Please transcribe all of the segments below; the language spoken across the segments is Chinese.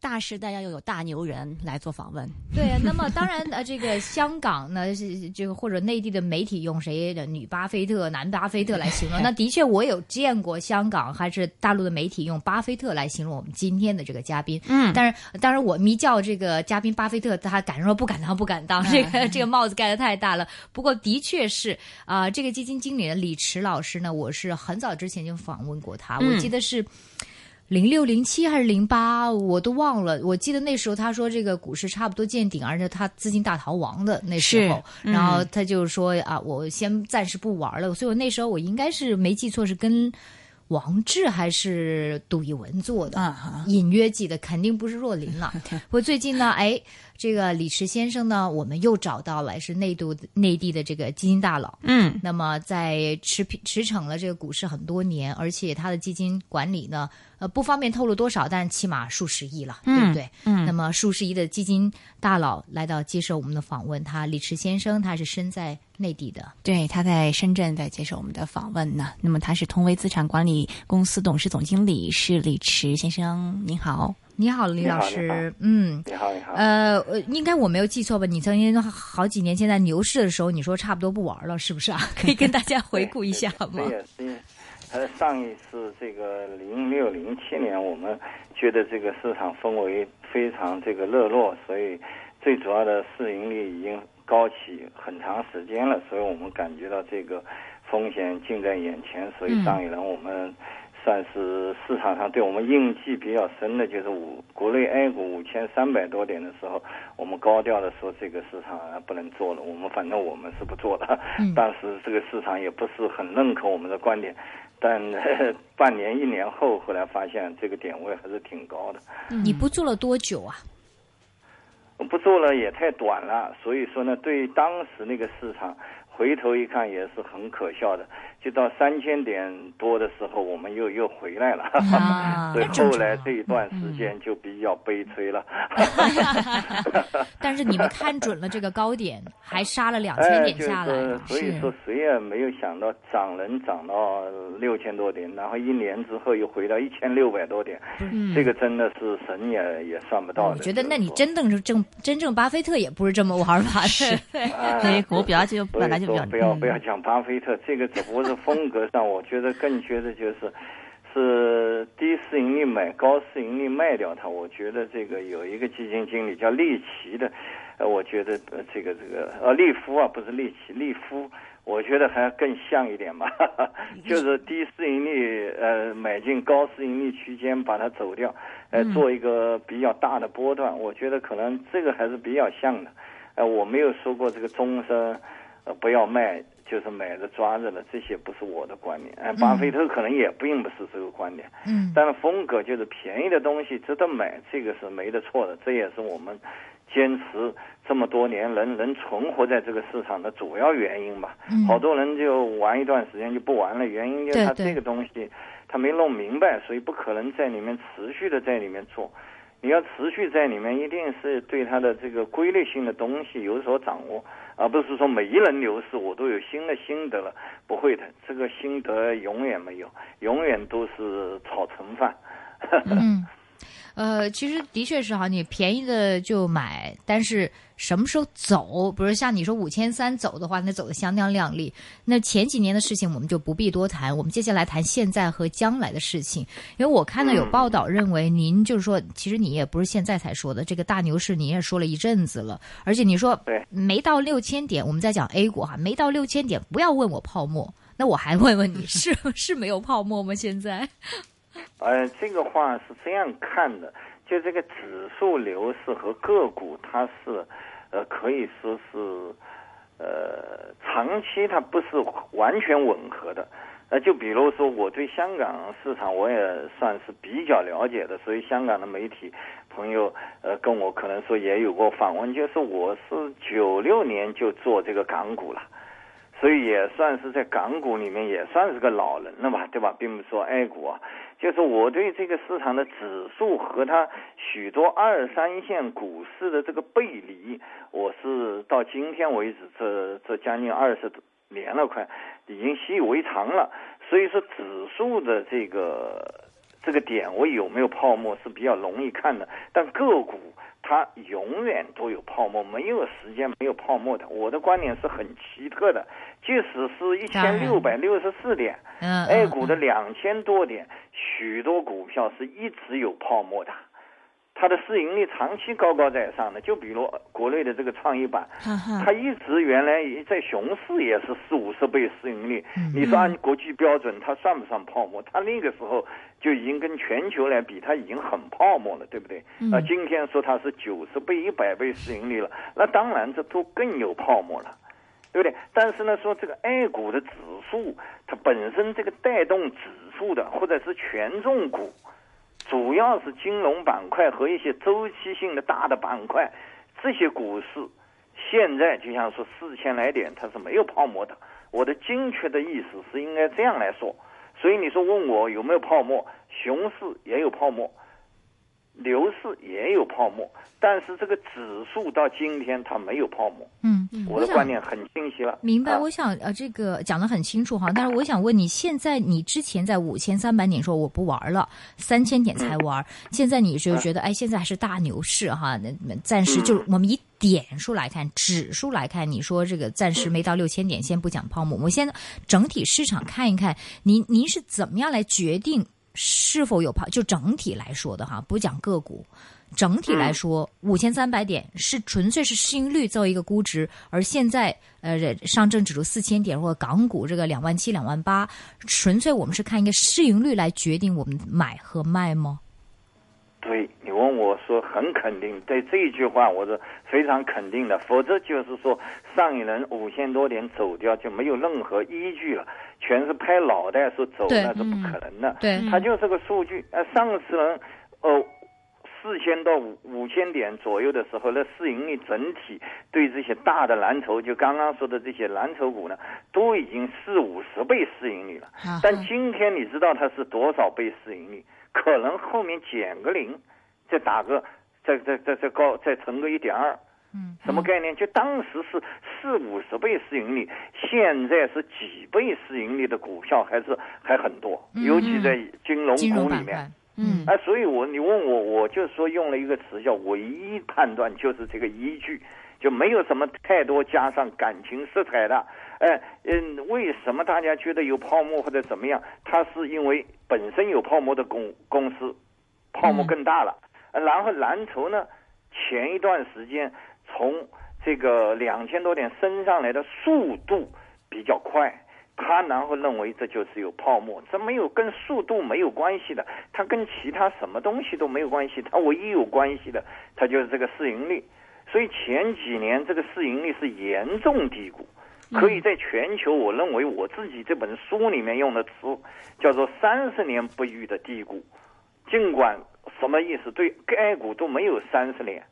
大时代要有大牛人来做访问，对。那么当然，呃，这个香港呢是这个或者内地的媒体用谁的女巴菲特、男巴菲特来形容？那的确我有见过香港还是大陆的媒体用巴菲特来形容我们今天的这个嘉宾。嗯，但是当然我迷叫这个嘉宾巴菲特，他敢说不敢当，不敢当，这个这个帽子盖得太大了。不过的确是啊，这个基金经理的李驰老师呢，我是很早之前就访问过他，我记得是。零六零七还是零八，我都忘了。我记得那时候他说这个股市差不多见顶，而且他资金大逃亡的那时候，然后他就说啊，我先暂时不玩了。所以我那时候我应该是没记错，是跟王志还是杜一文做的，隐约记得，肯定不是若琳了。我最近呢，哎，这个李驰先生呢，我们又找到了，是内度内地的这个基金大佬。嗯，那么在持持骋了这个股市很多年，而且他的基金管理呢。呃，不方便透露多少，但起码数十亿了，对不对？嗯。那么数十亿的基金大佬来到接受我们的访问，他李驰先生他是身在内地的，对，他在深圳在接受我们的访问呢。那么他是通威资产管理公司董事总经理，是李驰先生，您好，你好，李老师，嗯，你好，你好。呃，应该我没有记错吧？你曾经好几年前在牛市的时候，你说差不多不玩了，是不是啊？可以跟大家回顾一下吗？呃，上一次这个零六零七年，我们觉得这个市场氛围非常这个热络，所以最主要的市盈率已经高起很长时间了，所以我们感觉到这个风险近在眼前，所以上一轮我们。算是市场上对我们印记比较深的，就是五国内 A 股五千三百多点的时候，我们高调的说这个市场不能做了。我们反正我们是不做的。当时这个市场也不是很认可我们的观点，但半年一年后，后来发现这个点位还是挺高的。你不做了多久啊？不做了也太短了，所以说呢，对当时那个市场。回头一看也是很可笑的，就到三千点多的时候，我们又又回来了，所以后来这一段时间就比较悲催了。但是你们看准了这个高点，还杀了两千点下来，所以说谁也没有想到涨能涨到六千多点，然后一年之后又回到一千六百多点，这个真的是神也也算不到的。我觉得那你真正是正真正巴菲特也不是这么玩法的，对。股表就本来就。比较不要不要讲巴菲特，这个只不过是风格上，我觉得更觉得就是是低市盈率买，高市盈率卖掉它。我觉得这个有一个基金经理叫利奇的，呃，我觉得这个这个呃利夫啊，不是利奇，利夫，我觉得还更像一点吧，就是低市盈率呃买进高市盈率区间把它走掉，呃做一个比较大的波段，我觉得可能这个还是比较像的，呃我没有说过这个终身。呃，不要卖，就是买着抓着了，这些不是我的观点。哎，巴菲特可能也并不是这个观点。嗯，但是风格就是便宜的东西值得买，这个是没得错的。这也是我们坚持这么多年能能存活在这个市场的主要原因吧。嗯，好多人就玩一段时间就不玩了，原因就是他这个东西他没弄明白，所以不可能在里面持续的在里面做。你要持续在里面，一定是对它的这个规律性的东西有所掌握，而不是说每一轮牛市我都有新的心得了。不会的，这个心得永远没有，永远都是炒成饭。嗯。呃，其实的确是哈，你便宜的就买，但是什么时候走？比如像你说五千三走的话，那走的相当靓丽。那前几年的事情我们就不必多谈，我们接下来谈现在和将来的事情。因为我看到有报道认为，您就是说，其实你也不是现在才说的，这个大牛市你也说了一阵子了，而且你说没到六千点，我们在讲 A 股哈，没到六千点，不要问我泡沫，那我还问问你是 是没有泡沫吗？现在？呃，这个话是这样看的，就这个指数流势和个股，它是，呃，可以说是，呃，长期它不是完全吻合的。呃，就比如说我对香港市场我也算是比较了解的，所以香港的媒体朋友，呃，跟我可能说也有过访问，就是我是九六年就做这个港股了。所以也算是在港股里面也算是个老人了吧，对吧？并不是说 A 股啊，就是我对这个市场的指数和它许多二三线股市的这个背离，我是到今天为止这这将近二十年了，快已经习以为常了。所以说，指数的这个这个点位有没有泡沫是比较容易看的，但个股它永远都有泡沫，没有时间没有泡沫的。我的观点是很奇特的，即使是一千六百六十四点嗯，A 股的两千多点，许多股票是一直有泡沫的。它的市盈率长期高高在上的，就比如国内的这个创业板，它一直原来在熊市也是四五十倍市盈率，你说按国际标准，它算不算泡沫？它那个时候就已经跟全球来比，它已经很泡沫了，对不对？啊，今天说它是九十倍、一百倍市盈率了，那当然这都更有泡沫了。对不对？但是呢，说这个 A 股的指数，它本身这个带动指数的，或者是权重股，主要是金融板块和一些周期性的大的板块，这些股市现在就像说四千来点，它是没有泡沫的。我的精确的意思是应该这样来说，所以你说问我有没有泡沫，熊市也有泡沫，牛市也有泡沫，但是这个指数到今天它没有泡沫。嗯，我的观点很清晰了。明白，啊我想呃，这个讲的很清楚哈，但是我想问你，现在你之前在五千三百点说我不玩了，三千点才玩，现在你就觉得哎，现在还是大牛市哈，那那暂时就我们以点数来看，指数来看，你说这个暂时没到六千点，先不讲泡沫，我们先整体市场看一看，您您是怎么样来决定是否有泡？就整体来说的哈，不讲个股。整体来说，五千三百点是纯粹是市盈率作为一个估值，而现在呃上证指数四千点或者港股这个两万七、两万八，纯粹我们是看一个市盈率来决定我们买和卖吗？对我说很肯定，对这一句话我是非常肯定的，否则就是说上一轮五千多点走掉就没有任何依据了，全是拍脑袋说走那是不可能的。对它就是个数据。呃，上次轮呃四千到五五千点左右的时候，那市盈率整体对这些大的蓝筹，就刚刚说的这些蓝筹股呢，都已经四五十倍市盈率了。但今天你知道它是多少倍市盈率？可能后面减个零，再打个再再再再高再乘个一点二。嗯，什么概念？就当时是四五十倍市盈率，现在是几倍市盈率的股票还是还很多，尤其在金融股里面嗯哎，所以我你问我，我就说用了一个词叫唯一判断，就是这个依据，就没有什么太多加上感情色彩的。哎，嗯，为什么大家觉得有泡沫或者怎么样？它是因为本身有泡沫的公公司，泡沫更大了。呃然后蓝筹呢，前一段时间从这个两千多点升上来的速度比较快，他然后认为这就是有泡沫，这没有跟速度没有关系的，它跟其他什么东西都没有关系，它唯一有关系的，它就是这个市盈率。所以前几年这个市盈率是严重低估，可以在全球，我认为我自己这本书里面用的词叫做三十年不遇的低估，尽管什么意思？对 A 股都没有三十年，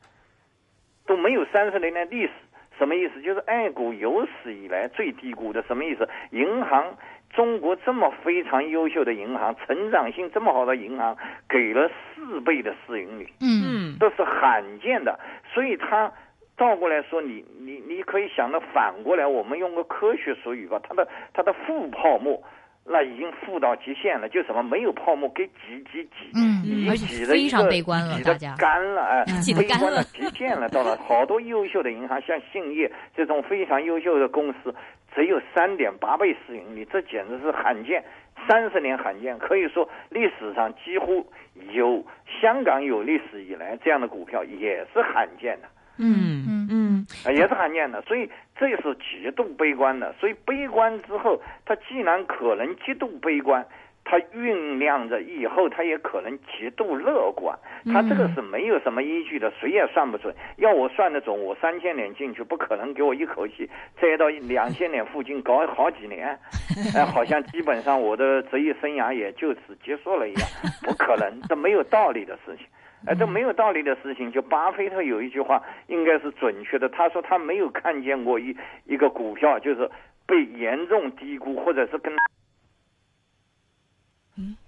都没有三十年的历史，什么意思？就是 A 股有史以来最低估的，什么意思？银行，中国这么非常优秀的银行，成长性这么好的银行，给了四倍的市盈率，嗯嗯这是罕见的，所以它。倒过来说，你你你可以想到反过来，我们用个科学术语吧，它的它的负泡沫，那已经富到极限了，就什么没有泡沫，给挤挤挤，嗯已经而且非挤的一个常悲观了干了，哎，嗯挤得干了悲观到极限了，到了 好多优秀的银行，像兴业这种非常优秀的公司，只有三点八倍市盈率，这简直是罕见，三十年罕见，可以说历史上几乎有香港有历史以来这样的股票也是罕见的。嗯也是罕见的，所以这是极度悲观的。所以悲观之后，它既然可能极度悲观，它酝酿着以后它也可能极度乐观。它这个是没有什么依据的，谁也算不准。要我算得准，我三千年进去，不可能给我一口气栽到两千年附近搞好几年，哎，好像基本上我的职业生涯也就此结束了一样，不可能，这没有道理的事情。哎，这没有道理的事情。就巴菲特有一句话，应该是准确的。他说他没有看见过一一个股票就是被严重低估，或者是跟，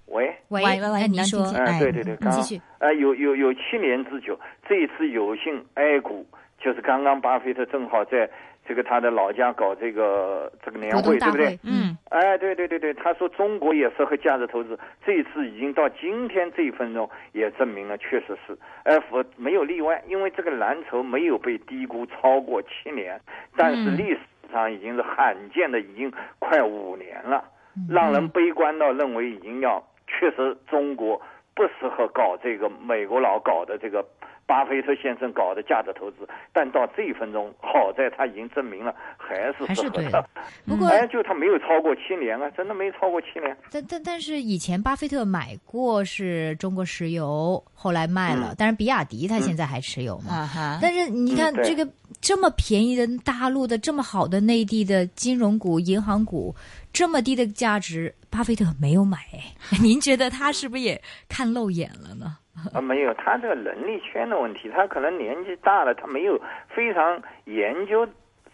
喂，喂，喂喂喂哎您说哎，哎对对对，嗯刚继续呃有有有七年之久，这一次有幸 A 股就是刚刚巴菲特正好在这个他的老家搞这个这个年会，对不对？，嗯，哎，对对对对，他说中国也适合价值投资，这一次已经到今天这一分钟也证明了，确实是，哎，否没有例外，因为这个蓝筹没有被低估超过七年，但是嗯。历史上已经是罕见的，已经快五年了，让人悲观到认为已经要确实中国不适合搞这个美国佬搞的这个。巴菲特先生搞的价值投资，但到这一分钟，好在他已经证明了还是还是适合的对的。不过哎，就他没有超过七年啊，真的没超过七年。但但但是以前巴菲特买过是中国石油，后来卖了，嗯但是比亚迪他现在还持有嘛。啊哈，但是你看这个这么便宜的大陆的这么好的内地的金融股、银行股，这么低的价值，巴菲特没有买。哎 您觉得他是不是也看漏眼了呢？啊，没有，他这个能力圈的问题，他可能年纪大了，他没有非常研究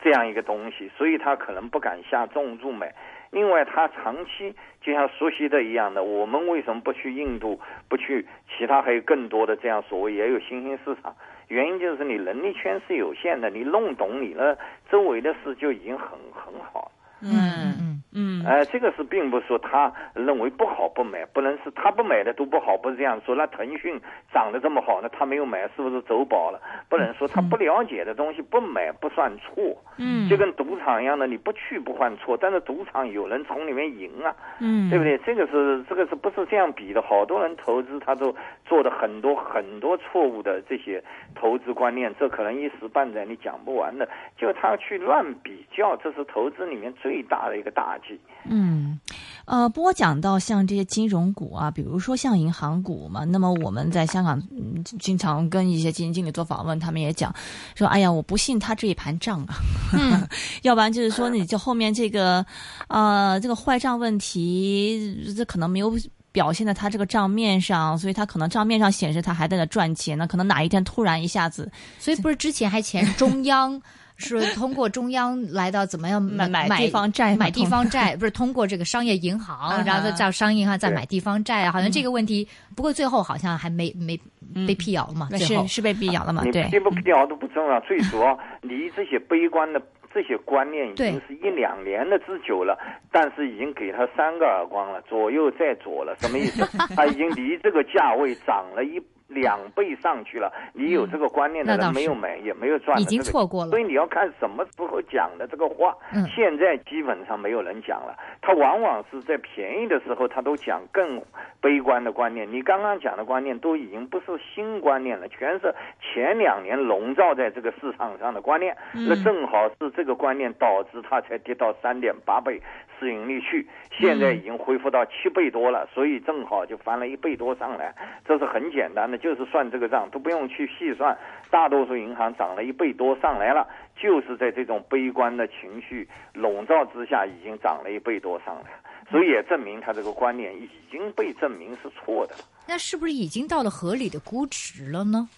这样一个东西，所以他可能不敢下重注买。另外，他长期就像熟悉的一样的，我们为什么不去印度，不去其他还有更多的这样所谓也有新兴市场？原因就是你能力圈是有限的，你弄懂你的周围的事就已经很很好了。嗯嗯嗯哎，这个是并不是说他认为不好不买，不能是他不买的都不好，不是这样说。那腾讯涨得这么好，那他没有买，是不是走宝了？不能说他不了解的东西不买不算错，嗯，就跟赌场一样的，你不去不犯错，但是赌场有人从里面赢啊，嗯，对不对？这个是这个是不是这样比的？好多人投资他都做的很多很多错误的这些投资观念，这可能一时半载你讲不完的。就他去乱比较，这是投资里面最大的一个大忌。嗯，呃，不过讲到像这些金融股啊，比如说像银行股嘛，那么我们在香港、嗯、经常跟一些基金经理做访问，他们也讲说，哎呀，我不信他这一盘账啊，嗯 要不然就是说你就后面这个呃这个坏账问题，这可能没有。表现在他这个账面上，所以他可能账面上显示他还在那赚钱呢，可能哪一天突然一下子所以不是之前还前中央是通过中央来到怎么样买买买地方债买地方债，不是通过这个商业银啊行，然后再叫商业银行再买地方债啊，好像这个问题，不过最后好像还没没被辟谣了嘛，是是被辟谣了嘛？对，辟不辟谣都不重要，最主要离这些悲观的这些观念已经是一两年的之久了，但是已经给他三个耳光了，左右再左了，什么意思？他已经离这个价位涨了一两倍上去了。你有这个观念的人没有买也没有赚的已经这个错过了所以你要看什么时候讲的这个话。嗯现在基本上没有人讲了，他往往是在便宜的时候，他都讲更悲观的观念。你刚刚讲的观念都已经不是新观念了，全是前两年笼罩在这个市场上的观念。那正好是这个观念导致它才跌到三点八倍市盈率去，现在已经恢复到七倍多了，所以正好就翻了一倍多上来。这是很简单的，就是算这个账，都不用去细算。大多数银行涨了一倍多上来了，就是在这种悲观的情绪笼罩之下，已经涨了一倍多上来，所以也证明他这个观念已经被证明是错的。那是不是已经到了合理的估值了呢？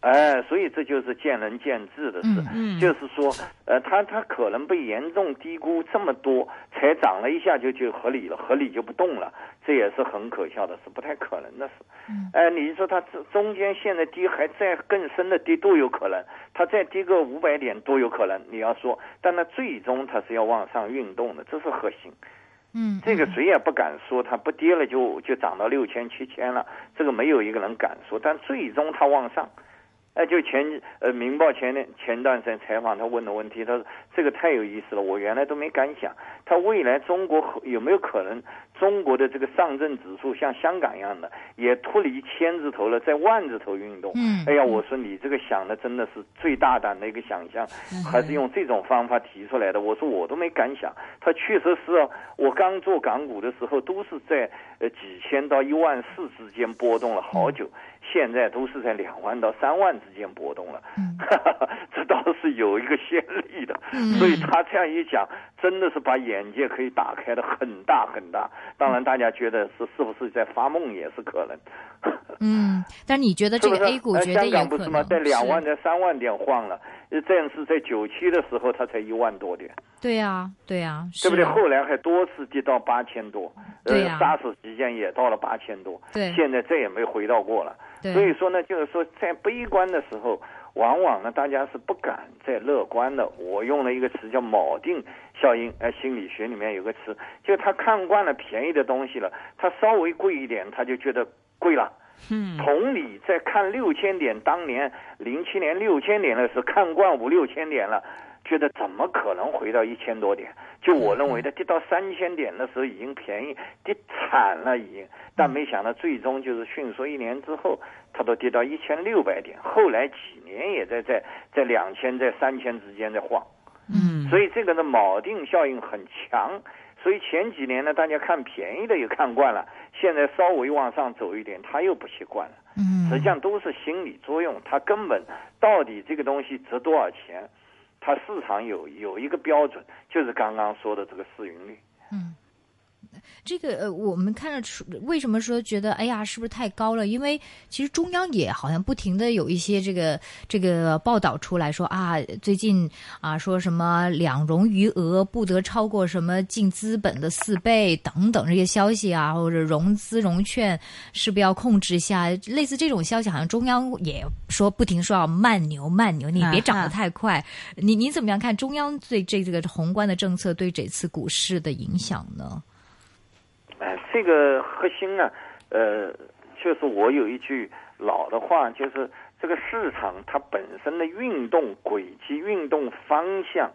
哎，所以这就是见仁见智的事。嗯就是说，呃，它它可能被严重低估这么多，才涨了一下就就合理了，合理就不动了，这也是很可笑的事，不太可能的事。嗯哎，你说它这中间现在跌还在更深的跌都有可能，它再跌个五百点都有可能。你要说，但它最终它是要往上运动的，这是核心。嗯，这个谁也不敢说它不跌了就就涨到六千七千了，这个没有一个人敢说。但最终它往上，哎，就前呃《明报》前年前段时间采访他问的问题，他说这个太有意思了，我原来都没敢想，他未来中国有没有可能中国的这个上证指数像香港一样的，也脱离千字头了，在万字头运动？嗯哎呀，我说你这个想的真的是最大胆的一个想象，还是用这种方法提出来的。我说我都没敢想，他确实是啊。我刚做港股的时候，都是在呃几千到一万四之间波动了好久，现在都是在两万到三万之间波动了。这倒是有一个先例的，所以他这样一讲，真的是把眼界可以打开的很大很大。当然，大家觉得是是不是在发梦也是可能。嗯，但你觉得这个 A 股呃香觉得有可能？港不是吗？在两万在三万点晃了，呃这样是在九七的时候它才一万多点，对呀，对呀，对不对？后来还多次跌到八千多，呃，对呀沙士期间也到了八千多，对现在再也没回到过了。对所以说呢，就是说在悲观的时候，往往呢，大家是不敢再乐观的。我用了一个词叫锚定效应，呃，心理学里面有个词，就他看惯了便宜的东西了，他稍微贵一点，他就觉得贵了。嗯，同理，在看六千点，当年零七年六千点的时候，看惯五六千点了，觉得怎么可能回到一千多点？就我认为的，跌到三千点的时候已经便宜，跌惨了已经。但没想到最终就是迅速一年之后，它都跌到一千六百点，后来几年也在在在两千在三千之间在晃。嗯，所以这个的锚定效应很强。所以前几年呢，大家看便宜的也看惯了，现在稍微往上走一点，他又不习惯了。嗯，实际上都是心理作用，它根本到底这个东西值多少钱，它市场有有一个标准，就是刚刚说的这个市盈率。嗯。这个呃，我们看得出为什么说觉得哎呀，是不是太高了？因为其实中央也好像不停的有一些这个这个报道出来说啊，最近啊说什么两融余额不得超过什么净资本的四倍等等这些消息啊，或者融资融券是不是要控制一下？类似这种消息，好像中央也说不停说要慢牛慢牛，你别涨得太快。你你怎么样看中央对这这个宏观的政策对这次股市的影响呢？哎，这个核心呢，呃，就是我有一句老的话，就是这个市场它本身的运动轨迹、运动方向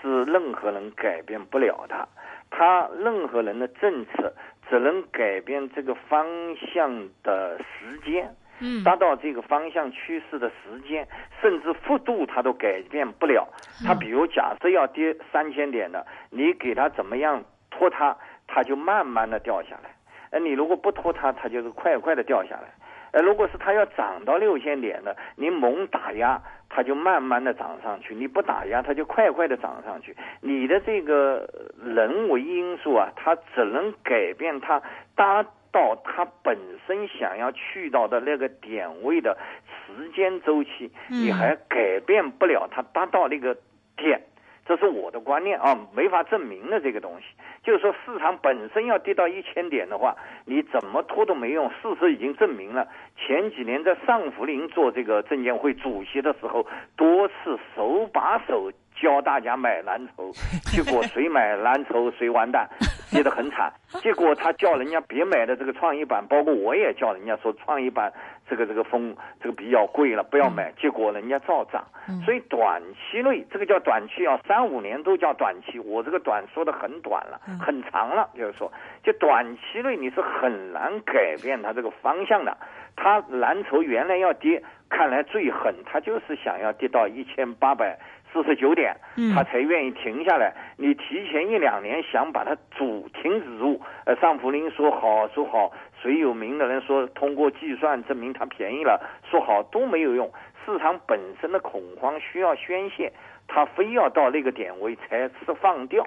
是任何人改变不了的，它任何人的政策只能改变这个方向的时间，嗯，达到这个方向趋势的时间，甚至幅度它都改变不了。它比如假设要跌三千点的，你给它怎么样拖它？它就慢慢的掉下来，呃，你如果不拖它，它就是快快的掉下来，呃，如果是它要涨到六千点的，你猛打压，它就慢慢的涨上去；你不打压，它就快快的涨上去。你的这个人为因素啊，它只能改变它达到它本身想要去到的那个点位的时间周期，你还改变不了它达到那个点。这是我的观念啊，没法证明的这个东西。就是说，市场本身要跌到一千点的话，你怎么拖都没用。事实已经证明了，前几年在上福林做这个证监会主席的时候，多次手把手教大家买蓝筹，结果谁买蓝筹谁完蛋，跌得很惨。结果他叫人家别买的这个创业板，包括我也叫人家说创业板这个这个风这个比较贵了，不要买。结果人家照涨。所以短期内这个叫短期啊，三五年都叫短期。我这个短说的很短了，很长了，就是说，就短期内你是很难改变它这个方向的。它蓝筹原来要跌，看来最狠，它就是想要跌到一千八百四十九点，他才愿意停下来。你提前一两年想把它主停止住，呃，上福林说好说好，谁有名的人说通过计算证明它便宜了，说好都没有用。市场本身的恐慌需要宣泄，它非要到那个点位才释放掉。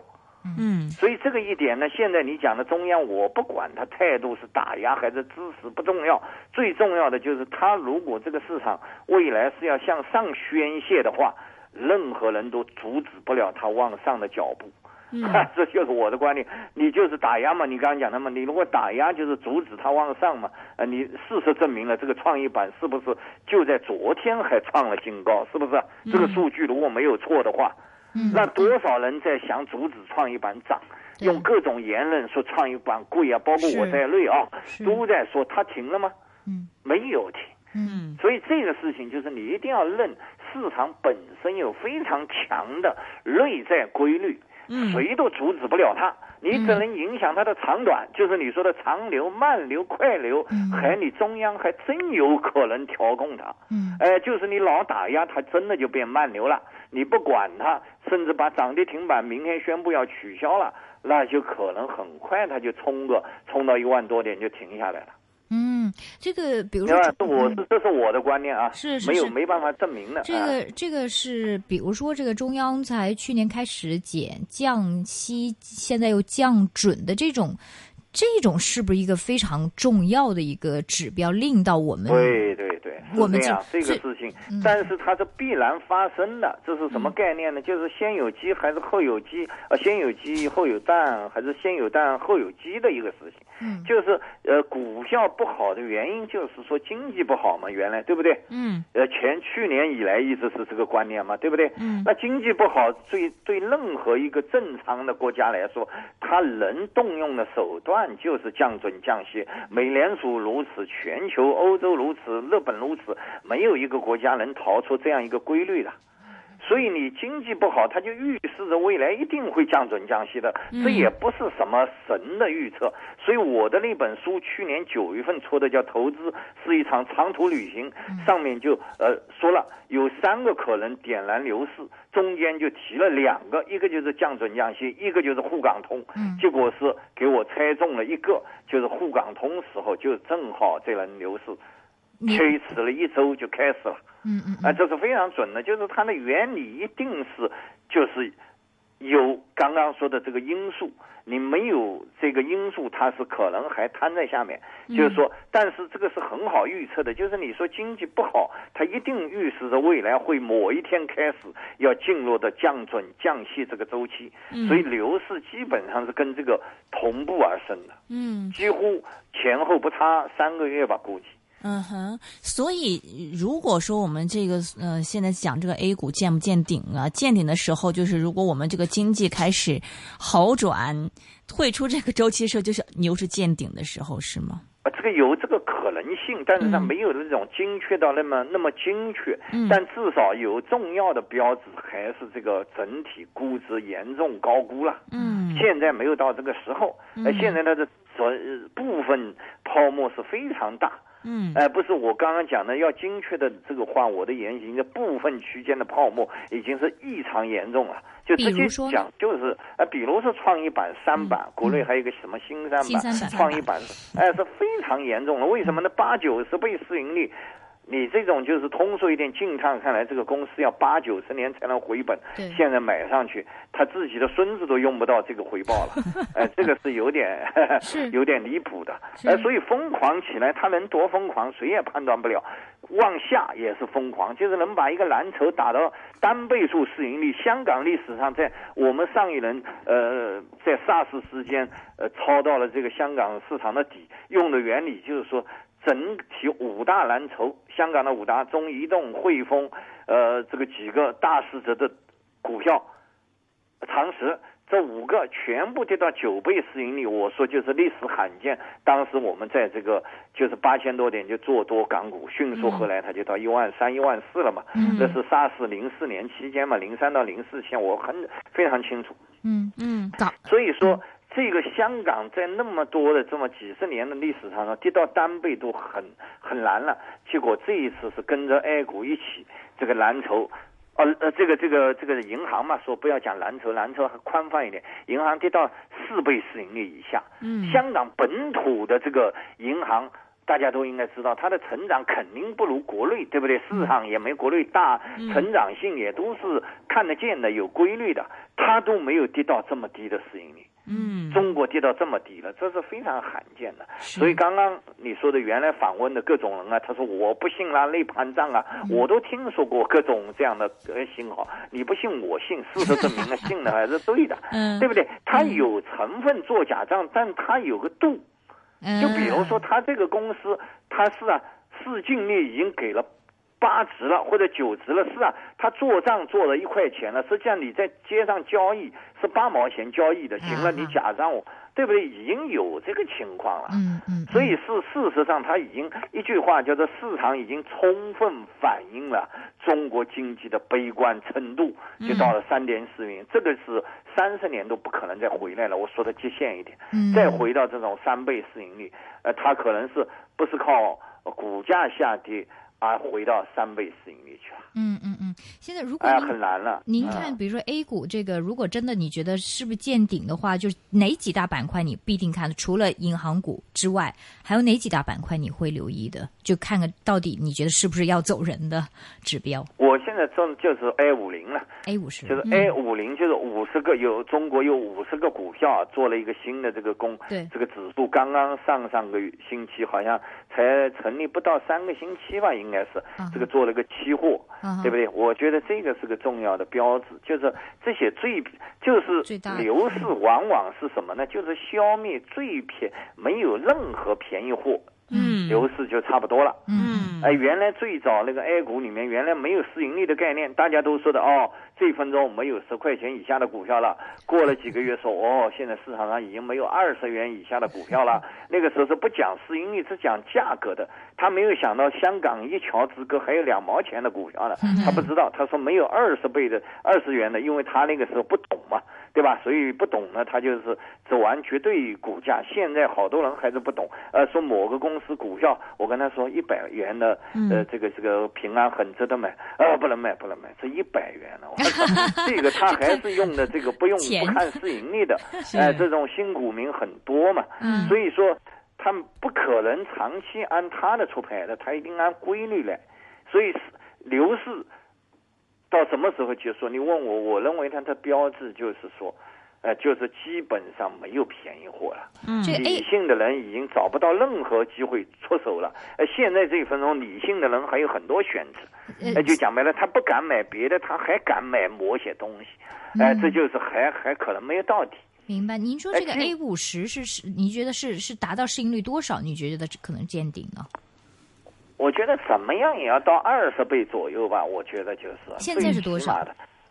嗯，所以这个一点呢，现在你讲的中央，我不管他态度是打压还是支持不重要，最重要的就是他如果这个市场未来是要向上宣泄的话，任何人都阻止不了他往上的脚步。嗯，这就是我的观点。你就是打压嘛，你刚刚讲的嘛，你如果打压就是阻止它往上嘛。呃，你事实证明了这个创业板是不是就在昨天还创了新高？是不是？这个数据如果没有错的话，那多少人在想阻止创业板涨？用各种言论说创业板贵啊，包括我在内啊，都在说它停了吗？嗯，没有停。嗯，所以这个事情就是你一定要认市场本身有非常强的内在规律。谁都阻止不了它，你只能影响它的长短，就是你说的长流、慢流、快流，还你中央还真有可能调控它。嗯，哎，就是你老打压它，真的就变慢流了。你不管它，甚至把涨跌停板明天宣布要取消了，那就可能很快它就冲个冲到一万多点就停下来了。嗯，这个比如说，这我是这是我的观念啊，是没有没办法证明的。这个这个是，比如说这个中央才去年开始减降息，现在又降准的这种，这种是不是一个非常重要的一个指标，令到我们对对对对，我们是这样这个事情嗯，但是它是必然发生的，这是什么概念呢？就是先有鸡还是后有鸡？呃，先有鸡后有蛋，还是先有蛋后有鸡的一个事情。嗯就是呃，股票不好的原因就是说经济不好嘛，原来对不对？嗯呃，前去年以来一直是这个观念嘛，对不对？嗯那经济不好，对对任何一个正常的国家来说，它能动用的手段就是降准降息。美联储如此，全球欧洲如此，日本如此，没有一个国家能逃出这样一个规律的。所以你经济不好，它就预示着未来一定会降准降息的，这也不是什么神的预测。所以我的那本书去年九月份出的叫《投资是一场长途旅行》，上面就呃说了有三个可能点燃牛市，中间就提了两个，一个就是降准降息，一个就是沪港通。结果是给我猜中了一个，就是沪港通时候就正好这轮牛市你推迟了一周就开始了。嗯嗯啊，这是非常准的，就是它的原理一定是就是有刚刚说的这个因素，你没有这个因素，它是可能还摊在下面。就是说，但是这个是很好预测的，就是你说经济不好，它一定预示着未来会某一天开始要进入的降准降息这个周期，所以牛市基本上是跟这个同步而生的，嗯几乎前后不差三个月吧，估计。嗯哼，所以如果说我们这个呃现在讲这个 A 股见不见顶啊？见顶的时候，就是如果我们这个经济开始好转，退出这个周期的时候，就是牛市见顶的时候，是吗？啊，这个有这个可能性，但是它嗯没有那种精确到那么、那么精确，嗯但至少有重要的标志，还是这个整体估值严重高估了。嗯现在没有到这个时候，呃，现在它的所部分泡沫是非常大。嗯哎、不是我刚刚讲的要精确的这个话，我的言行的部分区间的泡沫已经是异常严重了，就直接讲就是，呃，比如说创意板、三板，嗯国内还有一个什么新三板、创意板，哎、是非常严重了。为什么呢？八九十倍市盈率。你这种就是通俗一点，近看看来，这个公司要八九十年才能回本，现在买上去，他自己的孙子都用不到这个回报了，哎、这个是有点 是有点离谱的，是哎、所以疯狂起来，他能多疯狂，谁也判断不了。往下也是疯狂，就是能把一个蓝筹打到单倍数市盈率。香港历史上，在我们上一轮呃在 SARS 时间呃抄到了这个香港市场的底，用的原理就是说，整体五大蓝筹，香港的五大中移动、汇丰，呃这个几个大市值的股票，常识。这五个全部跌到九倍市盈率，我说就是历史罕见。当时我们在这个就是八千多点就做多港股，迅速后来它就到一万三、一万四了嘛。这是 SARS 零四年期间嘛，零三到零四期间我很非常清楚。嗯嗯港所以说，这个香港在那么多的这么几十年的历史上呢，跌到单倍都很很难了。结果这一次是跟着 A 股一起，这个蓝筹。呃呃，这个这个这个银行嘛，说不要讲蓝筹，蓝筹还宽泛一点，银行跌到四倍市盈率以下。嗯香港本土的这个银行，大家都应该知道，它的成长肯定不如国内，对不对？市场也没国内大，成长性也都是看得见的、有规律的，它都没有跌到这么低的市盈率。嗯中国跌到这么低了，这是非常罕见的。所以刚刚你说的原来访问的各种人啊，他说我不信啦，内盘账啊，我都听说过各种这样的呃信号。你不信我信，事实证明了 信的还是对的，嗯对不对？他有成分做假账，但他有个度。嗯就比如说，他这个公司，他是啊，市净率已经给了八值了或者九值了，是啊，他做账做了一块钱了，实际上你在街上交易是八毛钱交易的，行了，嗯你假账我，对不对？已经有这个情况了。嗯嗯，所以是事实上，他已经一句话叫做市场已经充分反映了中国经济的悲观程度，就到了三点四零，这个是三十年都不可能再回来了。我说的极限一点，嗯再回到这种三倍市盈率，呃，它可能是不是靠呃股价下跌而回到三倍市盈率去了？嗯嗯嗯，现现在如果哎，很难了。您嗯看，比如说 A 股这个，如果真的你觉得是不是见顶的话，就是哪几大板块你必定看？除了银行股之外，还有哪几大板块你会留意的？就看看到底你觉得是不是要走人的指标我现在中就是 A 五零了，？A 五十就是 A 五零，就是五十个有中国有五十个股票做了一个新的这个公对这个指数，刚刚上上个星期好像才成立不到三个星期吧，应该是啊这个做了个期货，啊哈对不对？我觉得这个是个重要的标志，就是这些最就是牛市往往是什么呢？就是消灭最便没有任何便宜货，嗯牛市就差不多了。嗯哎，原来最早那个 A 股里面原来没有市盈率的概念，大家都说的哦，这分钟没有十块钱以下的股票了。过了几个月说哦，现在市场上已经没有二十元以下的股票了。那个时候是不讲市盈率，只讲价格的。他没有想到香港一桥之隔还有两毛钱的股票呢，他不知道，他说没有二十倍的二十元的，因为他那个时候不懂嘛，对吧？所以不懂呢，他就是只玩绝对股价。现在好多人还是不懂，呃，说某个公司股票，我跟他说一百元的，呃，这个这个平安很值得买，呃，不能买，不能买，这一百元呢，我说 这个他还是用的这个不用不看市盈率的，哎、这种新股民很多嘛，嗯所以说他们不可能长期按他的出牌的，他一定按规律来，所以是牛市到什么时候结束？你问我，我认为它的标志就是说，呃，就是基本上没有便宜货了。嗯这个理性的人已经找不到任何机会出手了。呃，现在这一分钟，理性的人还有很多选择。呃呃，就讲白了，他不敢买别的，他还敢买某些东西。哎、这就是还还可能没有到底。明白。您说这个 A 五十是是，您觉得是是达到市盈率多少？你觉得可能见顶呢？我觉得怎么样也要到二十倍左右吧，我觉得就是。现在是多少？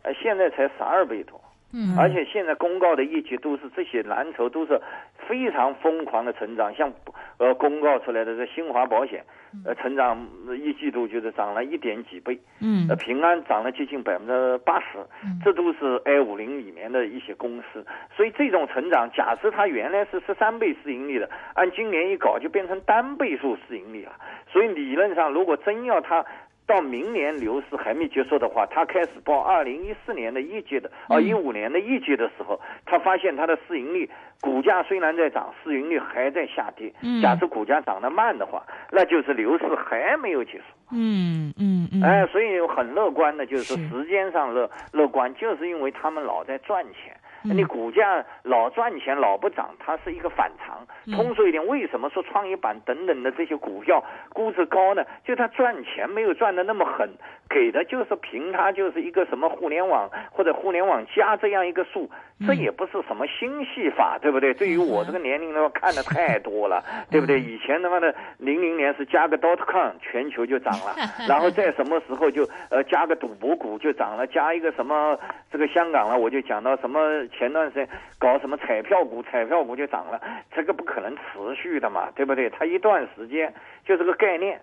呃，现在才十二倍多。嗯。而且现在公告的业绩都是这些蓝筹都是非常疯狂的成长，像呃公告出来的这新华保险，呃成长呃一季度就是涨了一点几倍，嗯。呃平安涨了接近百分之八十，这都是 A 五零里面的一些公司，所以这种成长，假设它原来是十三倍市盈率的，按今年一搞就变成单倍数市盈率了，所以理论上如果真要它。到明年牛市还没结束的话，他开始报二零一四年的业绩的，啊一五年的业绩的时候，他发现他的市盈率，股价虽然在涨，市盈率还在下跌。假设股价涨得慢的话，那就是牛市还没有结束。嗯嗯嗯，哎，所以很乐观的，就是说时间上乐乐观，就是因为他们老在赚钱。嗯你股价老赚钱老不涨，它是一个反常。嗯通俗一点，为什么说创业板等等的这些股票估值高呢？就它赚钱没有赚的那么狠，给的就是凭它就是一个什么互联网或者互联网加这样一个数，这也不是什么新戏法，对不对？对于我这个年龄的话，看的太多了，对不对？以前他妈的零零年是加个 dot com，全球就涨了，然后在什么时候就呃加个赌博股就涨了，加一个什么这个香港了，我就讲到什么前段时间搞什么彩票股，彩票股就涨了，这个不可能持续的嘛，对不对？它一段时间就这个概念，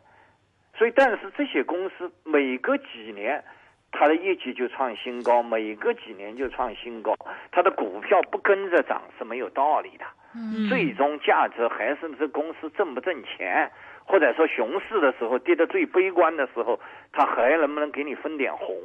所以但是这些公司每隔几年。它的业绩就创新高，每隔几年就创新高，它的股票不跟着涨是没有道理的。嗯最终价值还是这公司挣不挣钱，或者说熊市的时候跌得最悲观的时候，它还能不能给你分点红，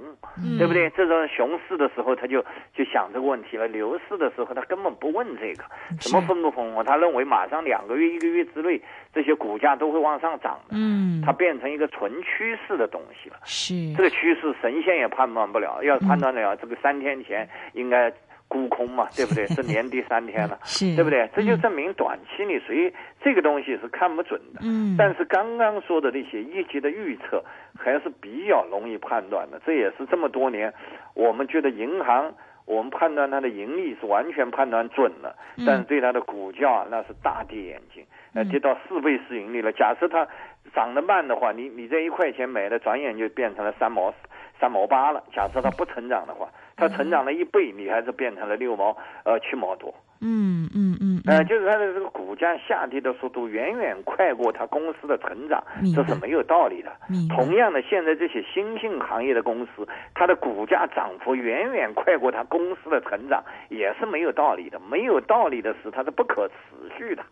对不对？这种熊市的时候，他就就想这个问题了；牛市的时候，他根本不问这个什么分不分红，他认为马上两个月、一个月之内，这些股价都会往上涨的。嗯，它变成一个纯趋势的东西了。是这个趋势神仙也判断不了，要判断了，这个三天前应该沽空嘛，对不对？是连第三天了，是对不对？这就证明短期里谁这个东西是看不准的。嗯但是刚刚说的那些业绩的预测还是比较容易判断的，这也是这么多年我们觉得银行。我们判断它的盈利是完全判断准了，但是对它的股价那是大跌眼镜，呃，跌到四倍市盈率了。假设它涨得慢的话，你你这一块钱买的，转眼就变成了三毛三毛八了。假设它不成长的话，它成长了一倍，你还是变成了六毛呃七毛多。嗯嗯嗯呃，就是它的这个股价下跌的速度远远快过它公司的成长这是没有道理的同样的，现在这些新兴行业的公司，它的股价涨幅远远快过它公司的成长，也是没有道理的。没有道理的是，它是不可持续的。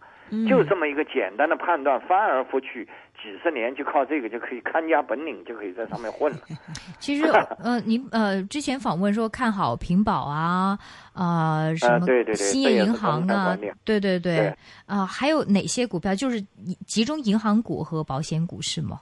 就这么一个简单的判断，翻而覆去，几十年就靠这个就可以看家本领，就可以在上面混了。其实，呃，您呃之前访问说看好平保啊，啊什么对对对兴业银行啊对对对，啊还有哪些股票就是集中银行股和保险股是吗？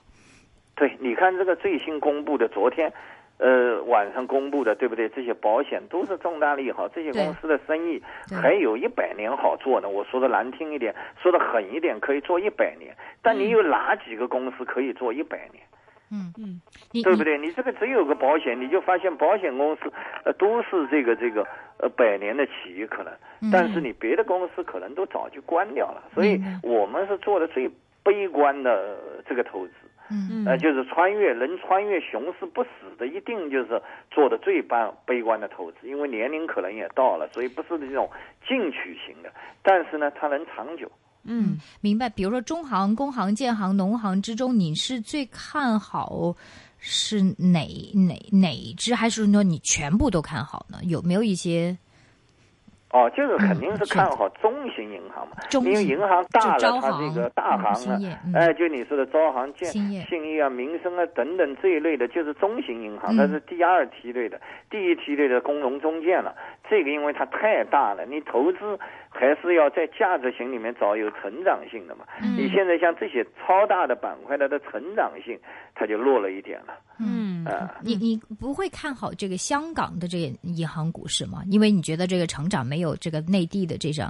对，你看这个最新公布的，昨天，呃，晚上公布的，对不对？这些保险都是重大利好，这些公司的生意还有一百年好做呢。我说的难听一点，说的狠一点，可以做一百年。但你有哪几个公司可以做一百年？嗯嗯，对不？对？你这个只有个保险，你就发现保险公司呃都是这个这个呃百年的企业可能，嗯但是你别的公司可能都早就关掉了。所以我们是做的最悲观的呃这个投资。嗯呃，就是穿越能穿越熊市不死的，一定就是做的最悲悲观的投资，因为年龄可能也到了，所以不是这种进取型的，但是呢，它能长久。嗯，明白。比如说中行、工行、建行、农行之中，你是最看好是哪哪哪一支，还是说你全部都看好呢？有没有一些哦，就是肯定嗯是。看好中型银行嘛，因为银行大了，它这个大嗯行兴业呢，嗯。哎，就你说的招行、建信义啊、民生啊等等这一类的，就是中型银行，嗯。它是第二梯队的，第一梯队的工农中建了。这个因为它太大了，你投资还是要在价值型里面找有成长性的嘛。嗯你现在像这些超大的板块，它的成长性它就弱了一点了。嗯啊、你你不会看好这个香港的这个银行股市吗？因为你觉得这个成长没有这个内地的这种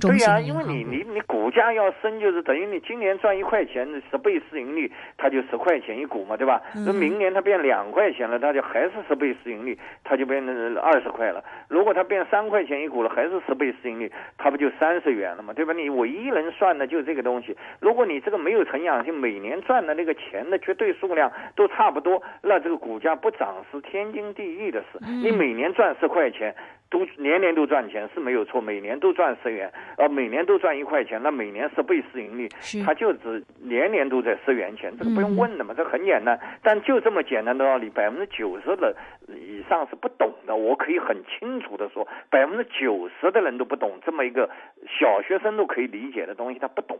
中对呀、因为。你你你股价要升，就是等于你今年赚一块钱，十倍市盈率，它就十块钱一股嘛，对吧？那、明年它变两块钱了，它就还是十倍市盈率，它就变成二十块了。如果它变三块钱一股了，还是十倍市盈率，它不就三十元了嘛，对吧？你唯一能算的就是这个东西。如果你这个没有成长性，每年赚的那个钱的绝对数量都差不多，那这个股价不涨是天经地义的事。你每年赚十块钱。都年年都赚钱是没有错，每年都赚十元，呃，每年都赚一块钱，那每年十倍市盈率，它就只年年都在十元钱，这个不用问的嘛，这很简单。但就这么简单的道理，百分之九十的上是不懂的。我可以很清楚的说，百分之九十的人都不懂这么一个小学生都可以理解的东西，他不懂，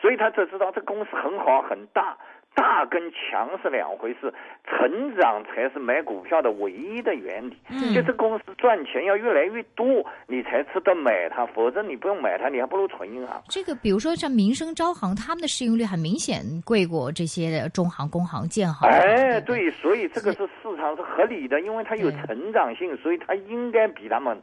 所以他只知道这公司很好很大。大跟强是两回事，成长才是买股票的唯一的原理。嗯就这公司赚钱要越来越多，你才值得买它，否则你不用买它，你还不如存银行。这个比如说像民生、招行，他们的市盈率很明显贵过这些中行、工行、建行。哎，对，所以这个是市场是合理的，因为它有成长性，所以它应该比他们。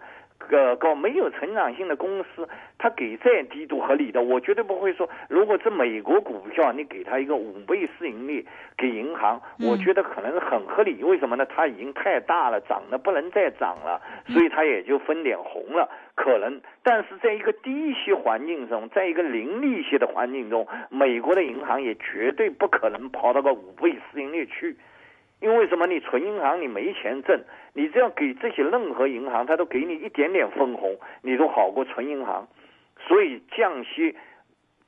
呃，高没有成长性的公司，它给再低都合理的。我绝对不会说，如果是美国股票，你给它一个五倍市盈率，给银行，我觉得可能很合理。为什么呢？它已经太大了，涨得不能再涨了，所以它也就分点红了。可能，但是在一个低息环境中，在一个零利息的环境中，美国的银行也绝对不可能跑到个五倍市盈率去。因为什么？你存银行你没钱挣，你这样给这些任何银行，它都给你一点点分红，你都好过存银行。所以降息、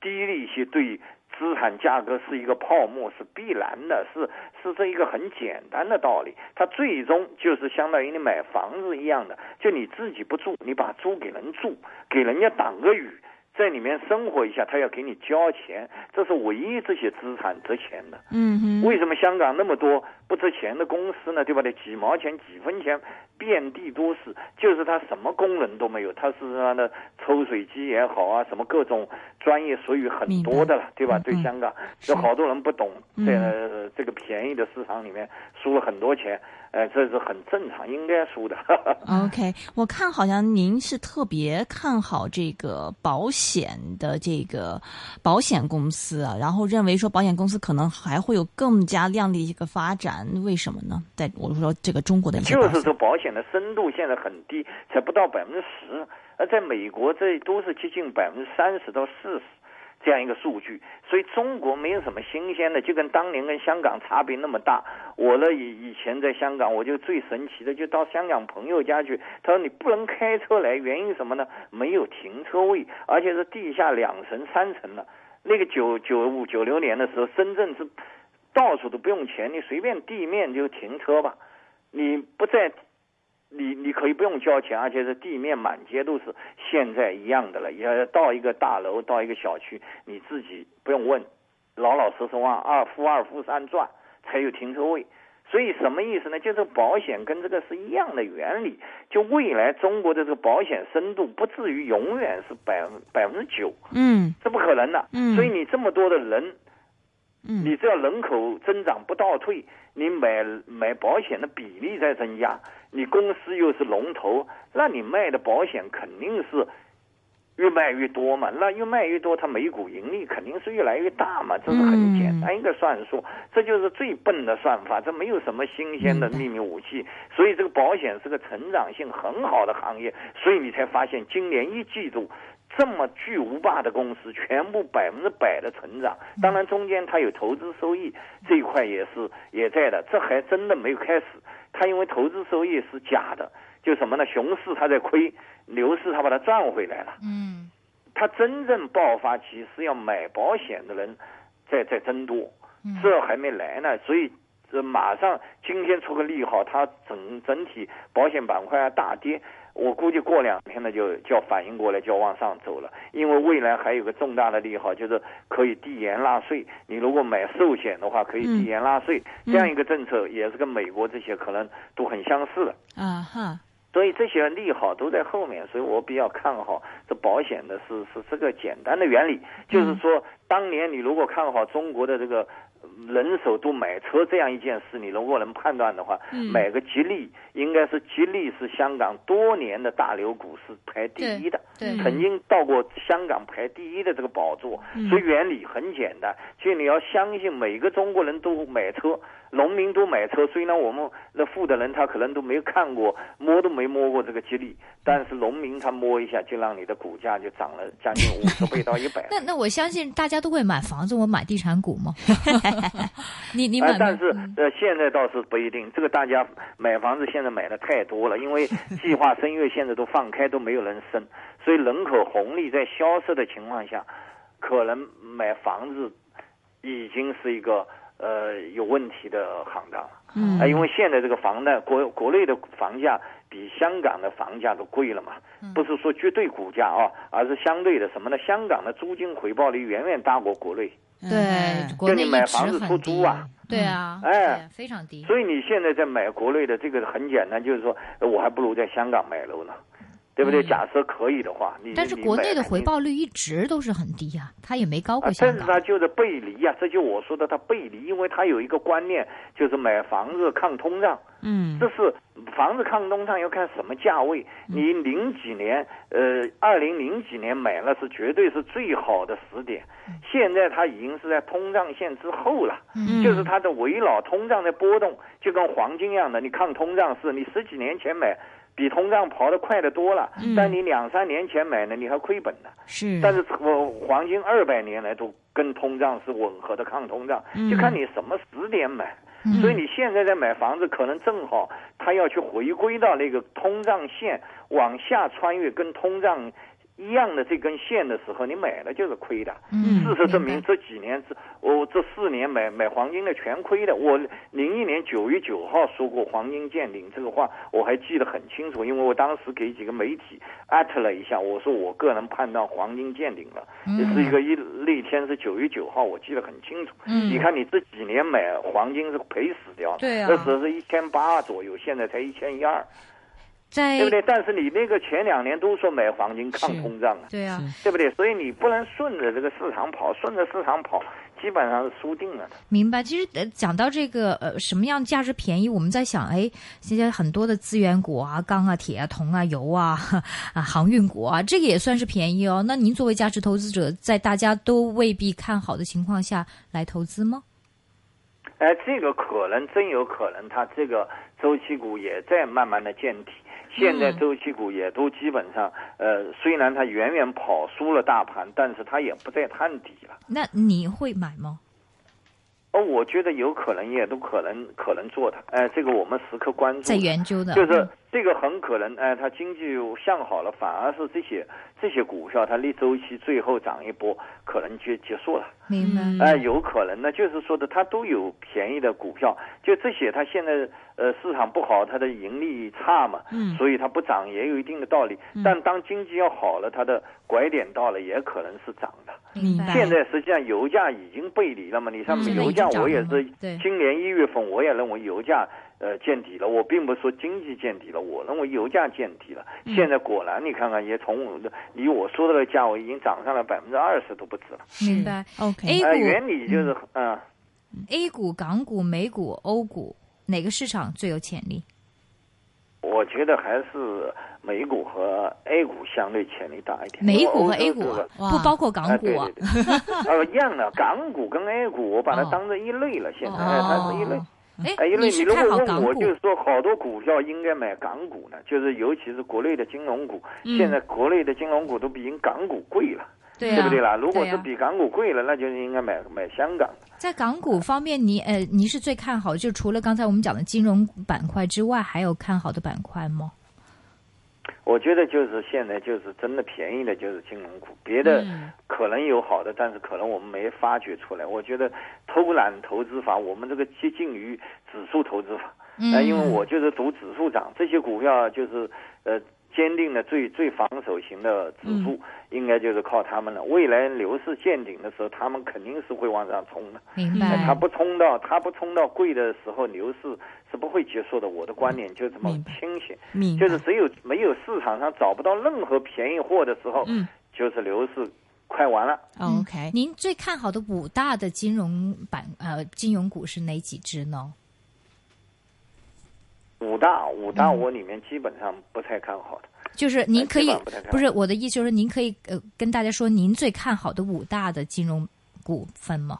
低利息对资产价格是一个泡沫，是必然的，是是这一个很简单的道理。它最终就是相当于你买房子一样的，就你自己不住，你把租给人住，给人家挡个雨。在里面生活一下，他要给你交钱，这是唯一这些资产值钱的。嗯哼，为什么香港那么多不值钱的公司呢？对吧？那几毛钱、几分钱遍地都是，就是它什么功能都没有，它是它的抽水机也好啊，什么各种专业术语很多的了，对吧？嗯对香港，是有好多人不懂，嗯在、呃这个便宜的市场里面输了很多钱，呃，这是很正常，应该输的。OK，我看好像您是特别看好这个保险的这个保险公司啊，然后认为说保险公司可能还会有更加亮丽一个发展，为什么呢？在我说这个中国的就是说保险的深度现在很低，才不到百分之十，而在美国这都是接近百分之三十到四十。这样一个数据，所以中国没有什么新鲜的，就跟当年跟香港差别那么大。我呢以以前在香港，我就最神奇的，就到香港朋友家去，他说你不能开车来，原因什么呢？没有停车位，而且是地下两层、三层的。那个九九五九六年的时候，深圳是到处都不用钱，你随便地面就停车吧，你不在你你可以不用交钱，而且是地面满街都是现在一样的了。要到一个大楼，到一个小区，你自己不用问，老老实实往二负二负三转才有停车位。所以什么意思呢？就是保险跟这个是一样的原理。就未来中国的这个保险深度不至于永远是百百分之九，嗯这不可能的。嗯所以你这么多的人，嗯你只要人口增长不倒退，你买买保险的比例在增加，你公司又是龙头，那你卖的保险肯定是越卖越多嘛。那越卖越多，它每股盈利肯定是越来越大嘛，这是很简单一个算术，这就是最笨的算法，这没有什么新鲜的秘密武器。所以这个保险是个成长性很好的行业，所以你才发现今年一季度。这么巨无霸的公司，全部百分之百的成长，当然中间它有投资收益这一块也是也在的，这还真的没有开始。它因为投资收益是假的，就什么呢？熊市它在亏，牛市它把它赚回来了。嗯它真正爆发期是要买保险的人在在增多，这还没来呢，所以这马上今天出个利好，它整整体保险板块啊大跌。我估计过两天呢就就要反应过来，就要往上走了。因为未来还有个重大的利好，就是可以递延纳税。你如果买寿险的话，可以递延纳税，这样一个政策也是跟美国这些可能都很相似的。啊哈，所以这些利好都在后面，所以我比较看好这保险的是是这个简单的原理，就是说，当年你如果看好中国的这个呃人手都买车这样一件事，你如果能判断的话，买个吉利，应该是吉利是香港多年的大牛股是排第一的，曾经到过香港排第一的这个宝座，所以原理很简单，就你要相信每个中国人都买车，农民都买车，虽然我们那富的人他可能都没有看过，摸都没摸过这个吉利，但是农民他摸一下，就让你的股价就涨了 将近五十倍到一百。那 那我相信大家都会买房子，我买地产股吗？你你买，呃但是嗯呃，现在倒是不一定。这个大家买房子现在买的太多了，因为计划生育现在都放开，都没有人生，所以人口红利在消失的情况下，可能买房子已经是一个呃有问题的行当。嗯。啊，因为现在这个房呢，国国内的房价比香港的房价都贵了嘛，不是说绝对股价啊，而是相对的什么呢？香港的租金回报率远远大过国内。对，国就你买房子出租啊，对啊，哎。非常低。所以你现在在买国内的这个很简单，就是说呃我还不如在香港买楼呢，对不对？嗯假设可以的话，你但是国内的回报率一直都是很低啊，它也没高啊过，香港。但是它就是背离呀、这就我说的它背离，因为它有一个观念，就是买房子抗通胀。嗯这是房子抗通胀要看什么价位。你零几年，呃，二零零几年买了是绝对是最好的时点，现在它已经是在通胀线之后了，嗯就是它的围绕通胀的波动，就跟黄金一样的。你抗通胀是你十几年前买。比通胀跑得快得多了，但你两三年前买呢，你还亏本呢。是，但是我，黄金二百年来都跟通胀是吻合的抗通胀，就看你什么时点买。所以你现在在买房子，可能正好它要去回归到那个通胀线往下穿越，跟通胀一样的这根线的时候，你买了就是亏的。嗯事实证明，这几年这我这四年买买黄金的全亏的。我零一年九月九号说过黄金见顶这个话，我还记得很清楚，因为我当时给几个媒体艾特了一下，我说我个人判断黄金见顶了，也是一个一那天是九月九号，我记得很清楚。嗯你看你这几年买黄金是赔死掉了，对啊那时候是一千八左右，现在才一千一二，在对不对？但是你那个前两年都说买黄金抗通胀啊，对啊，对不对？所以你不能顺着这个市场跑，顺着市场跑，基本上是输定了的。明白。其实呃，讲到这个呃，什么样价值便宜，我们在想，哎，现在很多的资源股啊，钢啊、铁啊、铜啊、油啊、啊航运股啊，这个也算是便宜哦。那您作为价值投资者，在大家都未必看好的情况下来投资吗？哎，这个可能真有可能，它这个周期股也在慢慢的见底。现在周期股也都基本上，呃，虽然它远远跑输了大盘，但是它也不再探底了。那你会买吗？哦，我觉得有可能，也都可能可能做的。哎、这个我们时刻关注。在研究的，就是这个很可能，哎，它经济向好了，反而是这些这些股票它逆周期最后涨一波，可能就结束了。明白。哎，有可能呢，就是说的，它都有便宜的股票，就这些，它现在呃市场不好，它的盈利差嘛，嗯所以它不涨也有一定的道理。但当经济要好了，它的拐点到了，也可能是涨的。明白现在实际上油价已经背离了嘛，你像嗯油价，我也是今年一月份我也认为油价呃见底了，我并不是说经济见底了，我认为油价见底了。嗯现在果然你看看，也从我的离我说的那个价位已经涨上了百分之二十都不止了。明白。OK，A 呃，原理就是嗯。A 股、港股、美股、欧股哪个市场最有潜力？我觉得还是美股和 A 股相对潜力大一点。美股和 A 股不包括港啊，股啊对对。对，呃，一样的，港股跟 A 股，我把它哦当成一类了。现在，它是一类。哎哎，因为你是如果问我？就是说好多股票应该买港股呢，就是尤其是国内的金融股，嗯现在国内的金融股都比港股贵了，对啊，对不对啦？如果是比港股贵了，那就是应该买买香港的。在港股方面，你呃，你是最看好，就除了刚才我们讲的金融板块之外，还有看好的板块吗？我觉得就是现在就是真的便宜的就是金融股，别的嗯可能有好的，但是可能我们没发掘出来。我觉得偷懒投资法，我们这个接近于指数投资法。嗯呃，因为我就是赌指数涨，这些股票就是呃坚定的最最防守型的指数，应该就是靠他们了。未来牛市见顶的时候，他们肯定是会往上冲的。明呃白。他不冲到他不冲到贵的时候，牛市是不会结束的。我的观点就这么清醒，就是只有没有市场上找不到任何便宜货的时候，嗯就是牛市快完了。OK，您最看好的五大的金融板呃金融股是哪几只呢？五大五大嗯我里面基本上不太看好的。就是您可以不是我的意思，就是您可以呃跟大家说您最看好的五大的金融股份吗？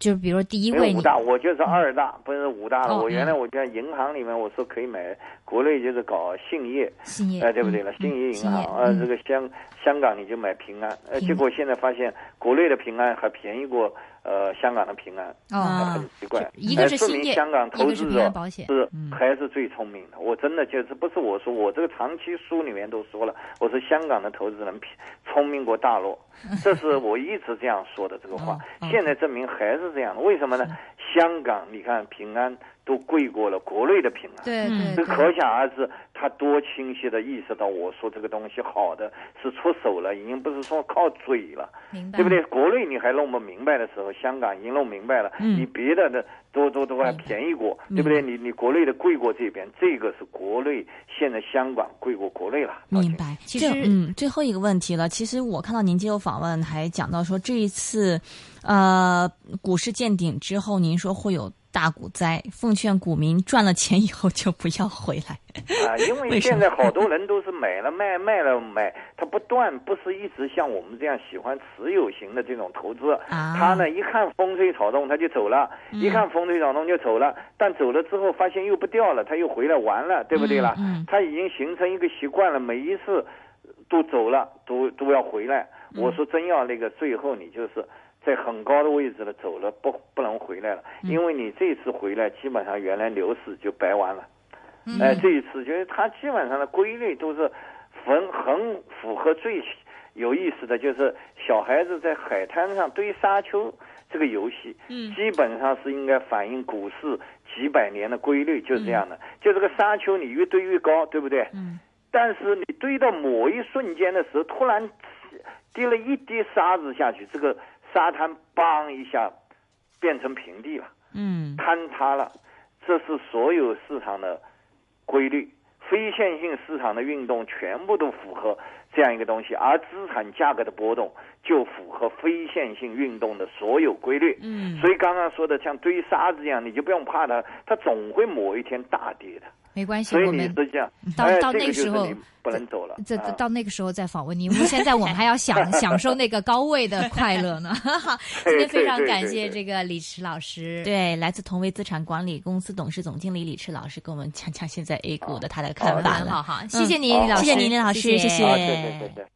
就是比如说第一位五大，我就是二大，不是五大了。哦我原来嗯我在银行里面我说可以买，国内就是搞信业，兴业，哎、对不对了？嗯信业银行，呃，嗯这个香香港你就买平安，呃，结果现在发现国内的平安还便宜过呃香港的平安，啊，很奇怪。是。一个哎说是兴业明香港投资者是嗯。还是最聪明的。我真的就是不是我说，我这个长期书里面都说了，我说香港的投资人偏聪明过大陆，这是我一直这样说的这个话。现在证明还是这样的，为什么呢？香港你看平安都贵过了国内的平安。对嗯对对，这可想而知，他多清晰的意识到我说这个东西好的是出手了，已经不是说靠嘴了，明白，对不对？国内你还弄不明白的时候，香港已经弄明白了，嗯你别的的都都都还便宜过，对不对？你你国内的贵过这边，这个是国内现在香港贵过国内了。明白。其实嗯，最后一个问题了。其实我看到您接受访问还讲到说，这一次，呃，股市见顶之后，您说会有大股灾，奉劝股民赚了钱以后就不要回来。啊，因为 现在好多人都是买了卖，卖了买，他不断不是一直像我们这样喜欢持有型的这种投资。啊他呢一看风吹草动他就走了，一看风吹草动就走了，但走了之后发现又不掉了，他又回来玩了，对不对啦？嗯嗯他已经形成一个习惯了，每一次都走了，都都要回来。嗯我说真要那个最后你就是。在很高的位置了，走了不不能回来了，嗯因为你这次回来，基本上原来牛市就白玩了。嗯哎，这一次就是它基本上的规律都是很很符合最有意思的，就是小孩子在海滩上堆沙丘这个游戏，嗯基本上是应该反映股市几百年的规律，就是这样的。就这个沙丘，你越堆越高，对不对？嗯。但是你堆到某一瞬间的时候，突然滴了一滴沙子下去，这个沙滩梆一下变成平地了。嗯坍塌了，这是所有市场的规律。非线性市场的运动全部都符合这样一个东西，而资产价格的波动就符合非线性运动的所有规律。嗯，所以刚刚说的像堆沙子一样，你就不用怕它，它总会某一天大跌的。没关系，所以我们到到那个时候不能走了。这啊到那个时候再访问你。因为现在我们还要享 享受那个高位的快乐呢。好，今天非常感谢这个李驰老师。对，来自同为资产管理公司董事总经理李驰老师跟我们讲讲现在 A 股的他的看法。好好，谢谢你，好李老师，谢谢您，李老师，谢谢。啊，对对对对。